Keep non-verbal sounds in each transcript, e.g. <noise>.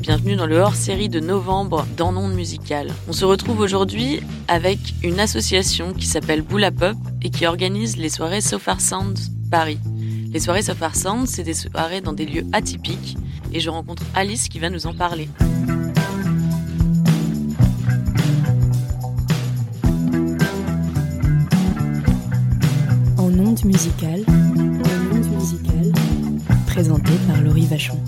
Bienvenue dans le hors-série de novembre dans Monde Musical. On se retrouve aujourd'hui avec une association qui s'appelle Boula Pop et qui organise les soirées Sofar Sound Paris. Les soirées Sofar Sound, c'est des soirées dans des lieux atypiques et je rencontre Alice qui va nous en parler. En ondes musicales, en présenté par Laurie Vachon.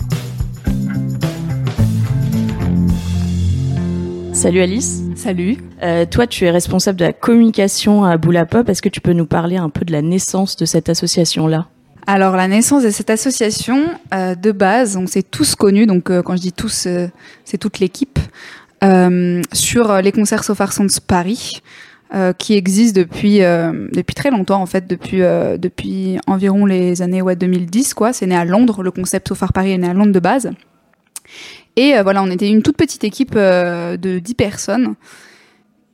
Salut Alice. Salut. Euh, toi, tu es responsable de la communication à Boula Pop. Est-ce que tu peux nous parler un peu de la naissance de cette association-là? Alors, la naissance de cette association, euh, de base, on s'est tous connus, donc euh, quand je dis tous, c'est toute l'équipe, sur les concerts Sofar Sounds Paris, qui existent depuis, depuis très longtemps, en fait, depuis, depuis environ les années ouais, 2010, quoi. C'est né à Londres, le concept Sofar Paris est né à Londres de base. Et euh, voilà, on était une toute petite équipe euh, de 10 personnes.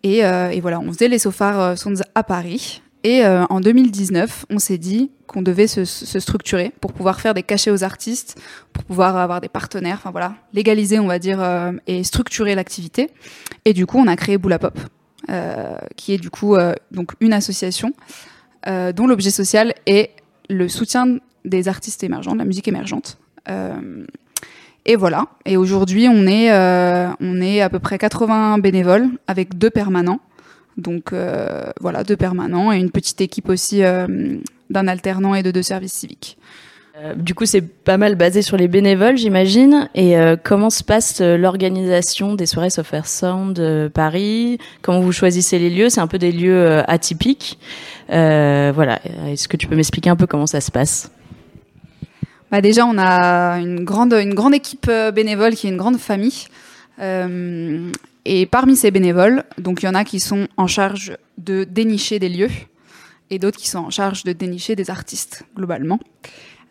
Et, euh, et, voilà, on faisait les Sofar Sounds à Paris. Et en 2019, on s'est dit qu'on devait se, structurer pour pouvoir faire des cachets aux artistes, pour pouvoir avoir des partenaires, enfin voilà, légaliser, on va dire, et structurer l'activité. Et du coup, on a créé Boula Pop, euh, qui est du coup donc une association dont l'objet social est le soutien des artistes émergents, de la musique émergente. Et voilà. Et aujourd'hui, on est euh, on est à peu près 80 bénévoles avec deux permanents. Donc euh, voilà, deux permanents et une petite équipe aussi euh, d'un alternant et de deux services civiques. Euh, du coup, c'est pas mal basé sur les bénévoles, j'imagine. Et euh, comment se passe l'organisation des soirées Software Sound Paris? Comment vous choisissez les lieux? C'est un peu des lieux atypiques. voilà. Est-ce que tu peux m'expliquer un peu comment ça se passe? Bah déjà, on a une grande, une grande équipe euh, bénévole qui est une grande famille. Euh, et parmi ces bénévoles, donc il y en a qui sont en charge de dénicher des lieux et d'autres qui sont en charge de dénicher des artistes globalement.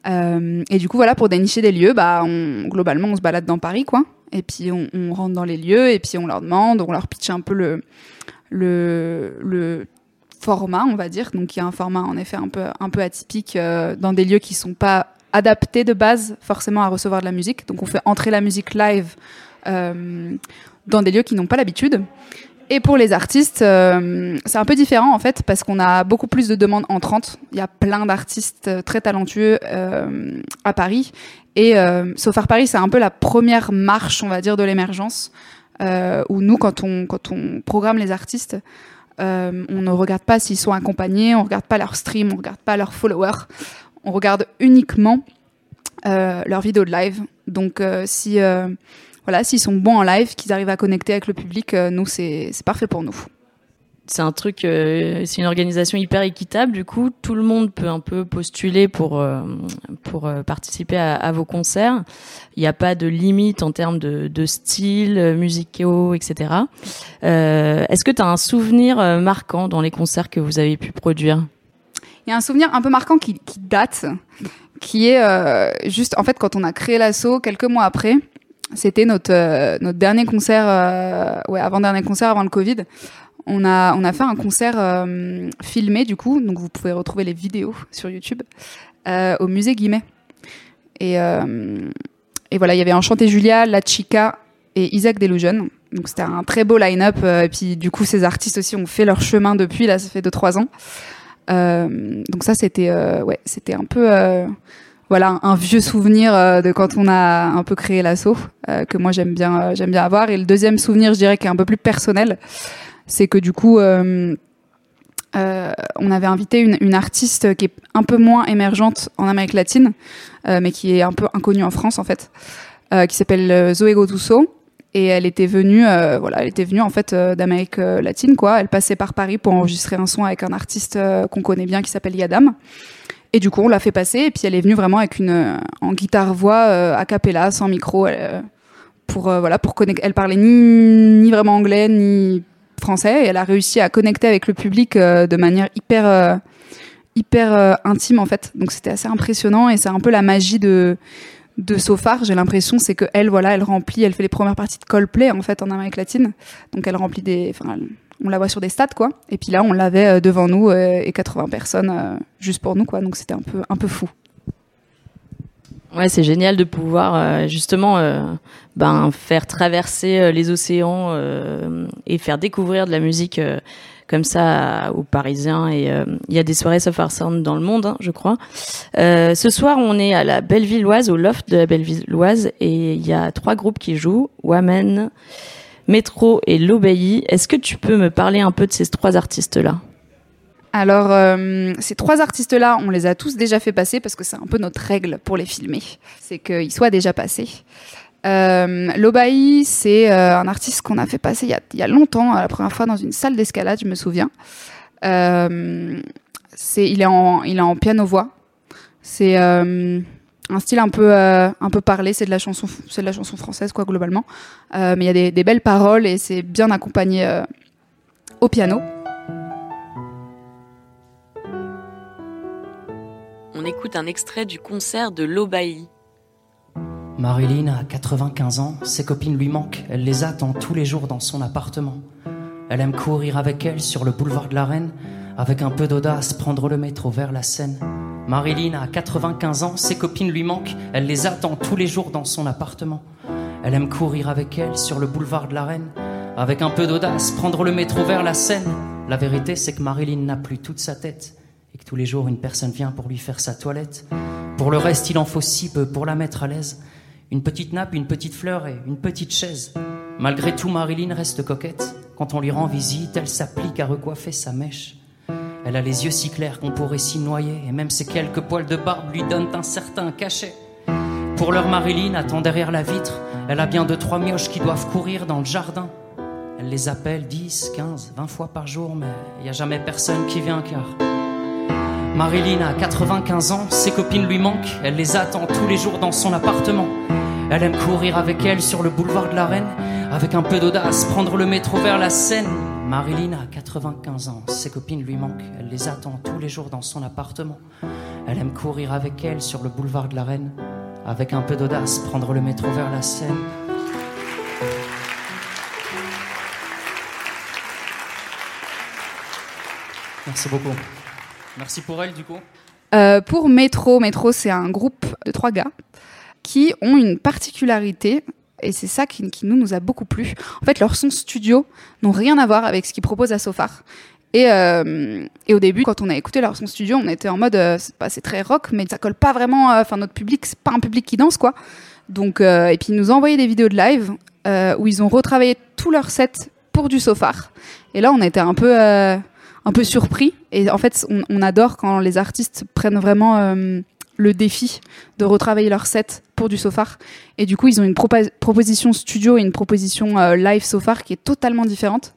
Euh, et du coup, voilà, pour dénicher des lieux, bah, globalement, on se balade dans Paris, quoi. Et puis on, rentre dans les lieux et puis on leur demande, on leur pitch un peu le, le, le format, on va dire. Donc il y a un format en effet un peu, un peu atypique dans des lieux qui sont pas adapté de base forcément à recevoir de la musique. Donc on fait entrer la musique live euh, dans des lieux qui n'ont pas l'habitude. Et pour les artistes, euh, c'est un peu différent en fait parce qu'on a beaucoup plus de demandes entrantes. Il y a plein d'artistes très talentueux euh, à Paris. Et euh, Sofar Paris, c'est un peu la première marche, on va dire, de l'émergence. Euh, où nous, quand on, quand on programme les artistes, euh, on ne regarde pas s'ils sont accompagnés, on regarde pas leur stream, on regarde pas leurs followers on regarde uniquement euh, leurs vidéos de live. Donc euh, si euh, voilà, s'ils sont bons en live, qu'ils arrivent à connecter avec le public, nous c'est parfait pour nous. C'est un truc, c'est une organisation hyper équitable. Du coup, tout le monde peut un peu postuler pour pour participer à, à, vos concerts. Il n'y a pas de limite en termes de, de style musicaux, etc. Est-ce que tu as un souvenir marquant dans les concerts que vous avez pu produire? Il y a un souvenir un peu marquant qui, date, qui est euh, juste, en fait, quand on a créé l'assaut, quelques mois après, c'était notre, euh, notre dernier concert, euh, ouais, avant-dernier concert avant le Covid. On a, on a fait un concert filmé, du coup, donc vous pouvez retrouver les vidéos sur YouTube, au musée Guimet. Et, et voilà, il y avait Enchanté Julia, La Chica et Isaac Delusion. Donc c'était un très beau line-up. et puis, du coup, ces artistes aussi ont fait leur chemin depuis, là, ça fait 2-3 ans. Euh, donc ça, c'était euh, ouais, c'était un peu euh, voilà un, vieux souvenir de quand on a un peu créé l'assaut que moi j'aime bien j'aime bien avoir. Et le deuxième souvenir, je dirais, qui est un peu plus personnel, c'est que du coup. On avait invité une, artiste qui est un peu moins émergente en Amérique latine, euh, mais qui est un peu inconnue en France en fait, qui s'appelle Zoé Gotuso, et elle était venue euh, voilà elle était venue en fait euh, d'Amérique euh, latine quoi. Elle passait par Paris pour enregistrer un son avec un artiste qu'on connaît bien qui s'appelle Yadam. Et du coup on l'a fait passer. Et puis elle est venue vraiment avec une en guitare voix a cappella sans micro elle, pour voilà pour connecter elle parlait ni ni vraiment anglais ni français. Et elle a réussi à connecter avec le public de manière hyper hyper intime en fait. Donc c'était assez impressionnant. Et c'est un peu la magie de de Sofar, j'ai l'impression, c'est que elle, voilà, elle remplit, elle fait les premières parties de Coldplay en fait en Amérique latine, donc elle remplit des, enfin, on la voit sur des stats quoi. Et puis là, on l'avait devant nous euh, et 80 personnes euh, juste pour nous quoi, donc c'était un peu un peu fou. Ouais, c'est génial de pouvoir euh, justement euh, ben, faire traverser euh, les océans et faire découvrir de la musique comme ça aux Parisiens. Et il y a des soirées Soft Sound dans le monde, hein, je crois. ce soir, on est à la Bellevilloise, au loft de la Bellevilloise, et il y a trois groupes qui jouent Wamen, Métro et L'Obéi. Est-ce que tu peux me parler un peu de ces trois artistes-là? Alors, euh, ces trois artistes-là, on les a tous déjà fait passer parce que c'est un peu notre règle pour les filmer, c'est qu'ils soient déjà passés. Euh, Lobaï, c'est euh, un artiste qu'on a fait passer il y, a, longtemps, la première fois dans une salle d'escalade, je me souviens. c'est, il, est en, il en piano-voix. C'est un style un peu, un peu parlé, c'est de, la chanson, de la chanson française, quoi, globalement. mais il y a des, des, belles paroles et c'est bien accompagné au piano. on écoute un extrait du concert de l'Obaï. Marilyn a 95 ans, ses copines lui manquent, elle les attend tous les jours dans son appartement. Elle aime courir avec elle sur le boulevard de la Reine, avec un peu d'audace prendre le métro vers la Seine. Marilyn a 95 ans, ses copines lui manquent, elle les attend tous les jours dans son appartement. Elle aime courir avec elle sur le boulevard de la Reine, avec un peu d'audace prendre le métro vers la Seine. La vérité, c'est que Marilyn n'a plus toute sa tête et que tous les jours une personne vient pour lui faire sa toilette. Pour le reste, il en faut si peu pour la mettre à l'aise. Une petite nappe, une petite fleur et une petite chaise. Malgré tout, Marilyn reste coquette. Quand on lui rend visite, elle s'applique à recoiffer sa mèche. Elle a les yeux si clairs qu'on pourrait s'y noyer, et même ses quelques poils de barbe lui donnent un certain cachet. Pour leur Marilyn attend derrière la vitre. Elle a bien deux, trois mioches qui doivent courir dans le jardin. Elle les appelle 10, 15, 20 fois par jour, mais il n'y a jamais personne qui vient car Marilyn a 95 ans, ses copines lui manquent, elle les attend tous les jours dans son appartement. Elle aime courir avec elle sur le boulevard de la Reine, avec un peu d'audace, prendre le métro vers la Seine. Marilyn a 95 ans, ses copines lui manquent, elle les attend tous les jours dans son appartement. Elle aime courir avec elle sur le boulevard de la Reine, avec un peu d'audace, prendre le métro vers la Seine. Merci beaucoup. Merci pour elle, du coup. Euh, pour Métro, Métro, c'est un groupe de trois gars qui ont une particularité, et c'est ça qui, nous, a beaucoup plu. En fait, leurs sons studio n'ont rien à voir avec ce qu'ils proposent à Sofar. Et, euh, au début, quand on a écouté leur son studio, on était en mode, euh, c'est très rock, mais ça colle pas vraiment. Enfin, notre public, c'est pas un public qui danse, quoi. Donc, et puis ils nous ont envoyé des vidéos de live où ils ont retravaillé tout leur set pour du Sofar. Et là, on était un peu un peu surpris. Et en fait, on, adore quand les artistes prennent vraiment euh, le défi de retravailler leur set pour du Sofar. Et du coup, ils ont une proposition studio et une proposition euh, live Sofar qui est totalement différente.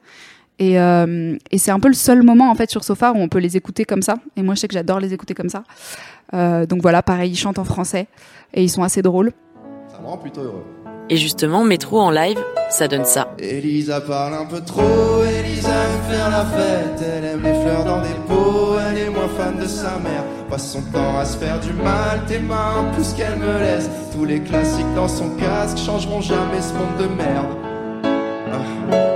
Euh, et, c'est un peu le seul moment en fait sur Sofar où on peut les écouter comme ça. Et moi, je sais que j'adore les écouter comme ça. donc voilà, pareil, ils chantent en français et ils sont assez drôles. Ça me rend plutôt heureux. Et justement, Métro en live, ça donne ça. Elisa parle un peu trop, Elisa aime faire la fête, elle aime les fleurs dans des pots, elle est moins fan de sa mère, passe son temps à se faire du mal, tes mains plus qu'elle me laisse, tous les classiques dans son casque changeront jamais ce monde de merde.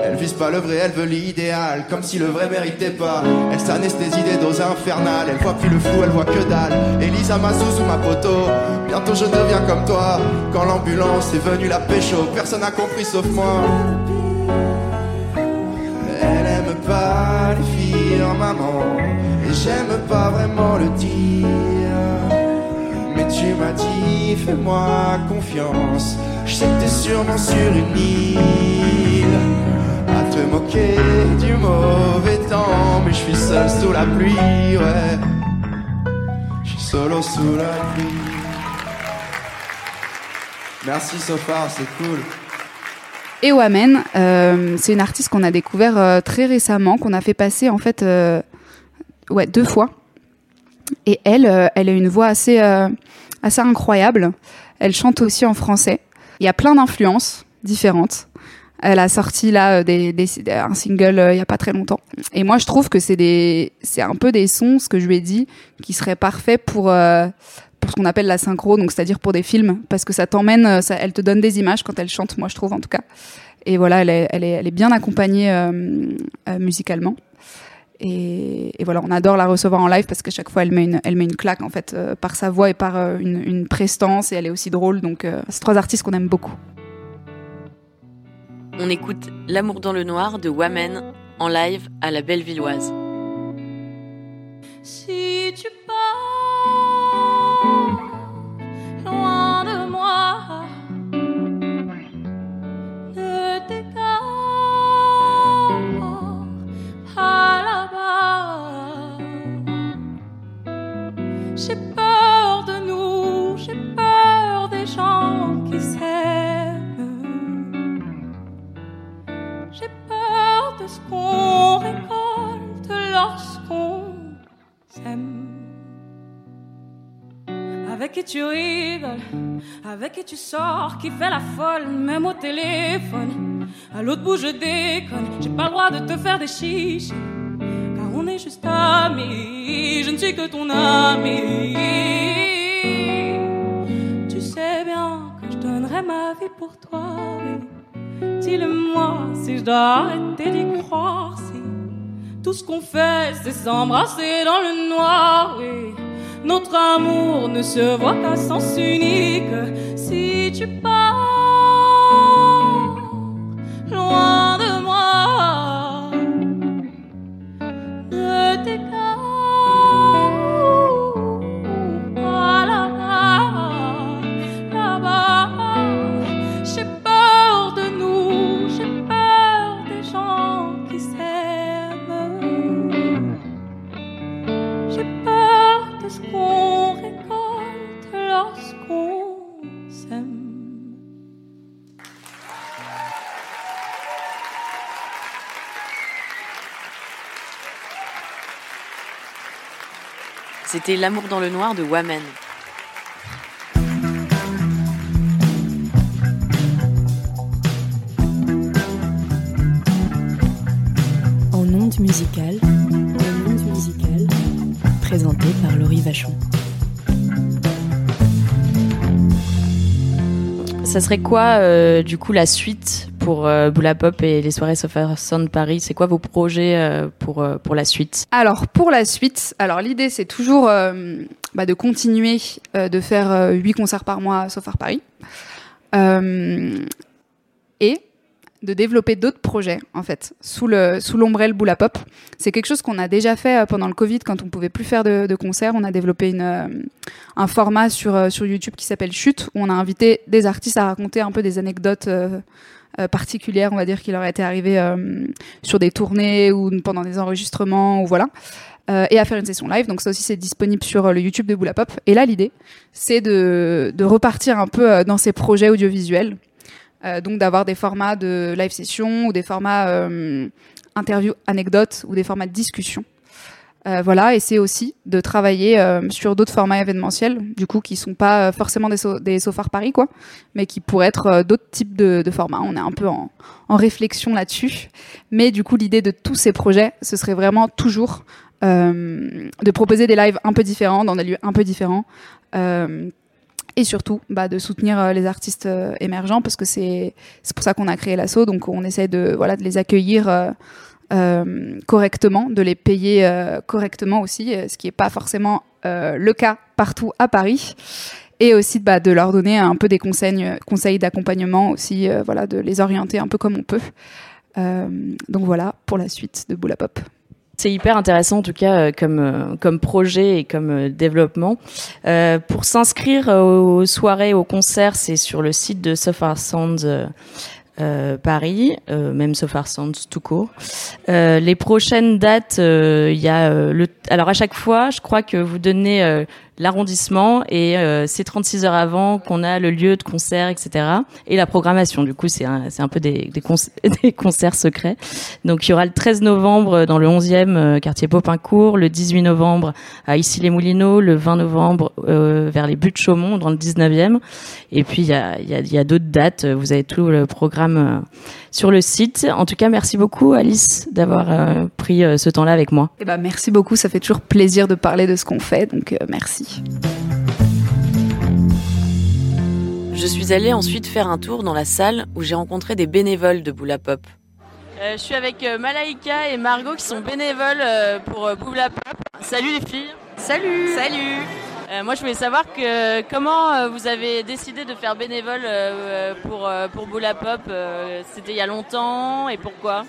Elle vise pas le vrai, elle veut l'idéal, comme si le vrai méritait pas. Elle s'anesthésie des doses infernales, elle voit plus le flou, elle voit que dalle. Elisa ma sous ma poteau, bientôt je deviens comme toi. Quand l'ambulance est venue la pécho, personne n'a compris sauf moi. Elle aime pas les filles en maman, j'aime pas vraiment le dire. Mais tu m'as dit, fais-moi confiance, je sais que t'es sûrement sur une île moquer du mauvais temps, mais je suis seul sous la pluie, ouais. Je suis solo sous la pluie. Merci Sofar, c'est cool. Et Wamen, euh, c'est une artiste qu'on a découvert euh, très récemment, qu'on a fait passer en fait, euh, ouais, deux fois. Et elle, elle a une voix assez, assez incroyable. Elle chante aussi en français. Il y a plein d'influences différentes. Elle a sorti là euh, des, un single euh, il y a pas très longtemps. Et moi, je trouve que c'est des, c'est un peu des sons, ce que je lui ai dit, qui seraient parfaits pour euh, pour ce qu'on appelle la synchro, donc c'est-à-dire pour des films, parce que ça t'emmène, ça, elle te donne des images quand elle chante, moi je trouve en tout cas. Et voilà, elle est, elle est, elle est bien accompagnée musicalement. Et, voilà, on adore la recevoir en live parce qu'à chaque fois, elle met une, elle met une claque en fait euh, par sa voix et par euh, une, prestance et elle est aussi drôle. Donc, euh, c'est trois artistes qu'on aime beaucoup. On écoute L'amour dans le noir de Wamen en live à la Bellevilloise. Si tu J'ai peur de nous, j'ai peur des gens qui s'aiment. J'ai peur de ce qu'on récolte lorsqu'on avec qui tu rigoles, avec qui tu sors, qui fait la folle, même au téléphone. À l'autre bout, je déconne, j'ai pas le droit de te faire des chiches. Juste amis, je ne suis que ton ami. Tu sais bien que je donnerai ma vie pour toi, Dis-le-moi si je dois arrêter d'y croire, si tout ce qu'on fait, c'est s'embrasser dans le noir, oui. Notre amour ne se voit qu'à sens unique. Si tu pars loin C'était L'amour dans le noir de Wamen. Ça serait quoi, euh, du coup, la suite pour euh, Boula Pop et les soirées Sound Paris? C'est quoi vos projets euh, pour, euh, pour la suite? Alors, pour la suite, alors l'idée, c'est toujours bah, de continuer de faire huit concerts par mois à Paris. et de développer d'autres projets en fait sous le sous l'ombrelle Boula Pop. C'est quelque chose qu'on a déjà fait pendant le Covid quand on pouvait plus faire de, de concerts. On a développé une, un format sur sur YouTube qui s'appelle Chute où on a invité des artistes à raconter un peu des anecdotes euh, particulière, on va dire, qui leur a été arrivée euh, sur des tournées ou pendant des enregistrements, ou voilà. Euh, et à faire une session live. Donc ça aussi c'est disponible sur le YouTube de Boula Pop. Et là l'idée c'est de, de, repartir un peu dans ces projets audiovisuels. Donc d'avoir des formats de live session ou des formats interview anecdotes ou des formats de discussion. Euh, voilà, et c'est aussi de travailler euh, sur d'autres formats événementiels, du coup, qui sont pas euh, forcément des, so des Sofars Paris, quoi, mais qui pourraient être d'autres types de, de, formats. On est un peu en, en réflexion là-dessus, mais du coup, l'idée de tous ces projets, ce serait vraiment toujours de proposer des lives un peu différents dans des lieux un peu différents. Et surtout, bah, de soutenir les artistes émergents parce que c'est pour ça qu'on a créé l'assaut. Donc, on essaie de voilà de les accueillir euh, correctement, de les payer euh, correctement aussi, euh, ce qui n'est pas forcément le cas partout à Paris. Et aussi bah, de leur donner un peu des conseils, conseils d'accompagnement aussi, voilà, de les orienter un peu comme on peut. donc voilà pour la suite de Boula Pop. C'est hyper intéressant en tout cas comme comme projet et comme développement. pour s'inscrire aux soirées, aux concerts, c'est sur le site de Software Sound euh, Paris, euh, même Sofar Sounds tout court. Euh, les prochaines dates, il y a le. Alors à chaque fois, je crois que vous donnez l'arrondissement et euh, c'est 36 heures avant qu'on a le lieu de concert, etc. Et la programmation, du coup, c'est un, un peu des, des, <laughs> des, concerts secrets. Donc il y aura le 13 novembre dans le 11e euh, quartier Popincourt, le 18 novembre à Issy-les-Moulineaux, le 20 novembre euh, vers les buts de Chaumont dans le 19e. Et puis il y a, y a, y a d'autres dates, vous avez tout le programme euh, sur le site. En tout cas, merci beaucoup Alice d'avoir pris ce temps-là avec moi. Eh ben, merci beaucoup, ça fait toujours plaisir de parler de ce qu'on fait, donc merci. Je suis allée ensuite faire un tour dans la salle où j'ai rencontré des bénévoles de Boula Pop. Euh, je suis avec euh, Malaïka et Margot qui sont bénévoles euh, pour euh, Boula Pop. Salut les filles. Salut Salut. Euh, moi, je voulais savoir que comment euh, vous avez décidé de faire bénévole euh, pour pour Pop. C'était il y a longtemps et pourquoi?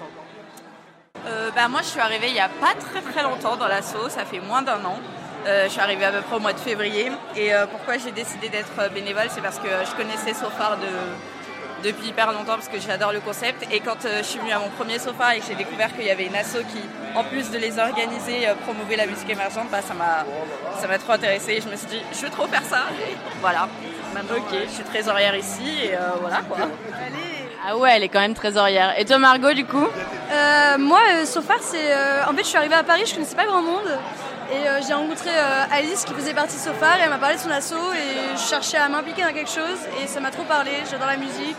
Bah, Moi, je suis arrivée il n'y a pas très très longtemps dans l'assaut, ça fait moins d'un an. Je suis arrivée à peu près au mois de février. Et pourquoi j'ai décidé d'être bénévole C'est parce que je connaissais Sofar de, depuis hyper longtemps, parce que j'adore le concept. Et quand euh, je suis venue à mon premier Sofar et que j'ai découvert qu'il y avait une asso qui, en plus de les organiser, euh, promouvait la musique émergente, bah, ça m'a ça m'a trop intéressée. Je me suis dit, je veux trop faire ça. Voilà. Maintenant, euh, je suis trésorière ici et euh, voilà quoi. Ah ouais, elle est quand même trésorière. Et toi, Margot, du coup? Euh, moi, euh, Sofar, c'est. euh, en fait, je suis arrivée à Paris, je connaissais pas grand monde. Et euh, j'ai rencontré euh, Alice qui faisait partie de Sofar et elle m'a parlé de son asso et je cherchais à m'impliquer dans quelque chose et ça m'a trop parlé. J'adore la musique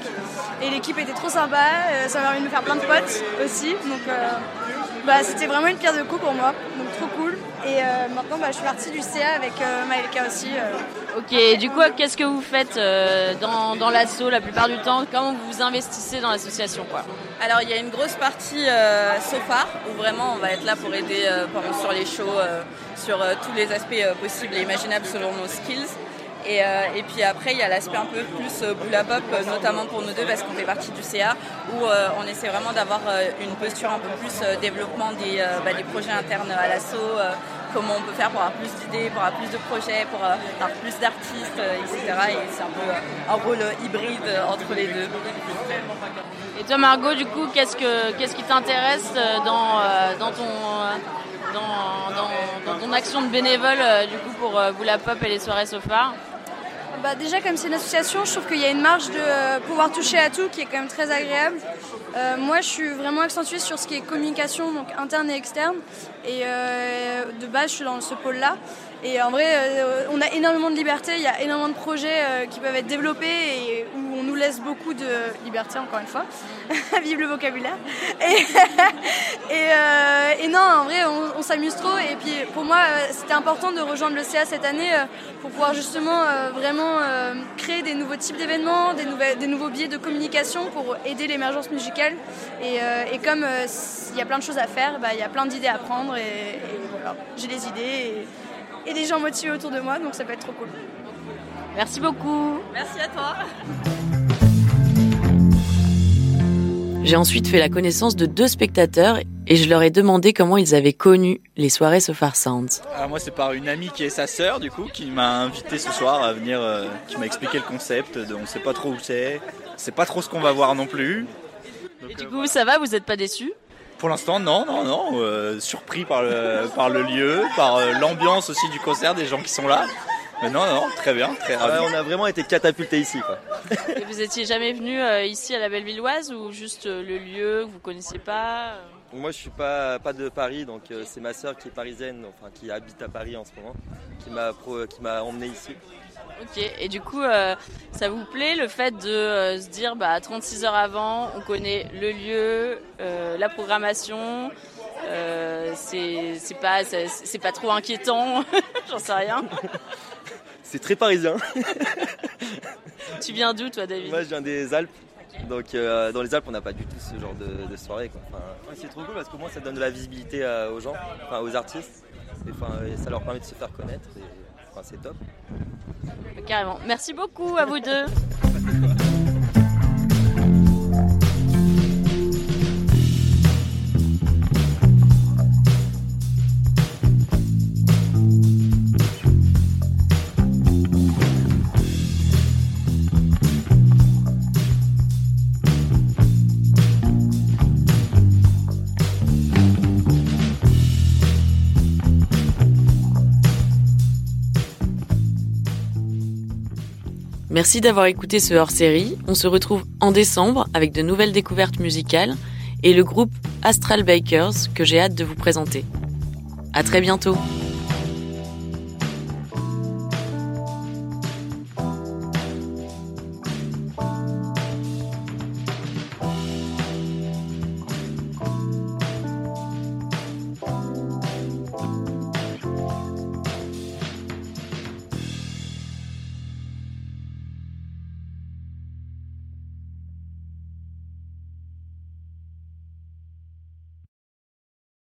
et l'équipe était trop sympa. euh, ça m'a permis de me faire plein de potes aussi. Donc, bah, c'était vraiment une pierre de coup pour moi. Donc, trop cool. Et maintenant, bah, je suis partie du CA avec Maëlka aussi. Ok, et du coup, qu'est-ce que vous faites dans, dans l'asso la plupart du temps? Comment vous vous investissez dans l'association Alors il y a une grosse partie euh, Sofar où vraiment on va être là pour aider euh, sur les shows euh, sur euh, tous les aspects possibles et imaginables selon nos skills. Et, puis après il y a l'aspect un peu plus boula pop, notamment pour nous deux parce qu'on fait partie du CA où on essaie vraiment d'avoir une posture un peu plus développement des, bah, des projets internes à l'asso, euh, comment on peut faire pour avoir plus d'idées, pour avoir plus de projets, pour euh, avoir plus d'artistes, euh, etc. Et c'est un peu euh, un rôle hybride entre les deux. Et toi, Margot, du coup, qu'est-ce que qu'est-ce qui t'intéresse dans ton action de bénévole du coup pour euh, Boula Pop et les soirées Sofar? Bah déjà comme c'est une association, je trouve qu'il y a une marge de euh, pouvoir toucher à tout qui est quand même très agréable. Euh, moi je suis vraiment accentuée sur ce qui est communication, donc interne et externe. Et euh, de base je suis dans ce pôle-là. Et en vrai on a énormément de liberté, il y a énormément de projets qui peuvent être développés laisse beaucoup de liberté encore une fois. <laughs> Vive le vocabulaire. Et, <laughs> et, euh, et non en vrai on, on s'amuse trop et puis pour moi euh, c'était important de rejoindre le CA cette année euh, pour pouvoir justement euh, vraiment euh, créer des nouveaux types d'événements, des, nouvelles- des nouveaux biais de communication pour aider l'émergence musicale. Et, euh, et comme euh, il y a plein de choses à faire, bah, il y a plein d'idées à prendre et, et voilà, j'ai des idées et, et des gens motivés autour de moi, donc ça peut être trop cool. Merci beaucoup. Merci à toi. J'ai ensuite fait la connaissance de deux spectateurs et je leur ai demandé comment ils avaient connu les soirées Sofar Sounds. Alors moi c'est par une amie qui est sa sœur du coup qui m'a invité ce soir à venir, euh, qui m'a expliqué le concept, de- on sait pas trop où c'est, c'est pas trop ce qu'on va voir non plus. Et du coup, ça va Vous n'êtes pas déçus? Pour l'instant non, non, non, euh, surpris par le, par le lieu, par euh, l'ambiance aussi du concert, des gens qui sont là. Mais non, non, très bien, très ravi. on a vraiment été catapultés ici. Quoi. Et Vous étiez jamais venu euh, ici à la Bellevilloise ou juste euh, le lieu que vous connaissiez pas euh Moi, je suis pas, pas de Paris, donc euh, c'est ma sœur qui est parisienne, enfin qui habite à Paris en ce moment, qui m'a pro- qui m'a emmené ici. Ok, et du coup, euh, ça vous plaît le fait de euh, se dire, bah, 36 heures avant, on connaît le lieu, euh, la programmation, euh, c'est c'est pas, c'est c'est pas trop inquiétant, <laughs> j'en sais rien. C'est très parisien. Tu viens d'où, toi, David Moi, je viens des Alpes. Donc euh, dans les Alpes, on n'a pas du tout ce genre de, de soirée. quoi. Enfin, ouais, c'est trop cool parce qu'au moins ça donne de la visibilité euh, aux gens, enfin, aux artistes. Et, enfin, et ça leur permet de se faire connaître. Et, enfin, c'est top. Carrément. Merci beaucoup à vous deux. <laughs> Merci d'avoir écouté ce hors-série. On se retrouve en décembre avec de nouvelles découvertes musicales et le groupe Astral Bakers que j'ai hâte de vous présenter. À très bientôt.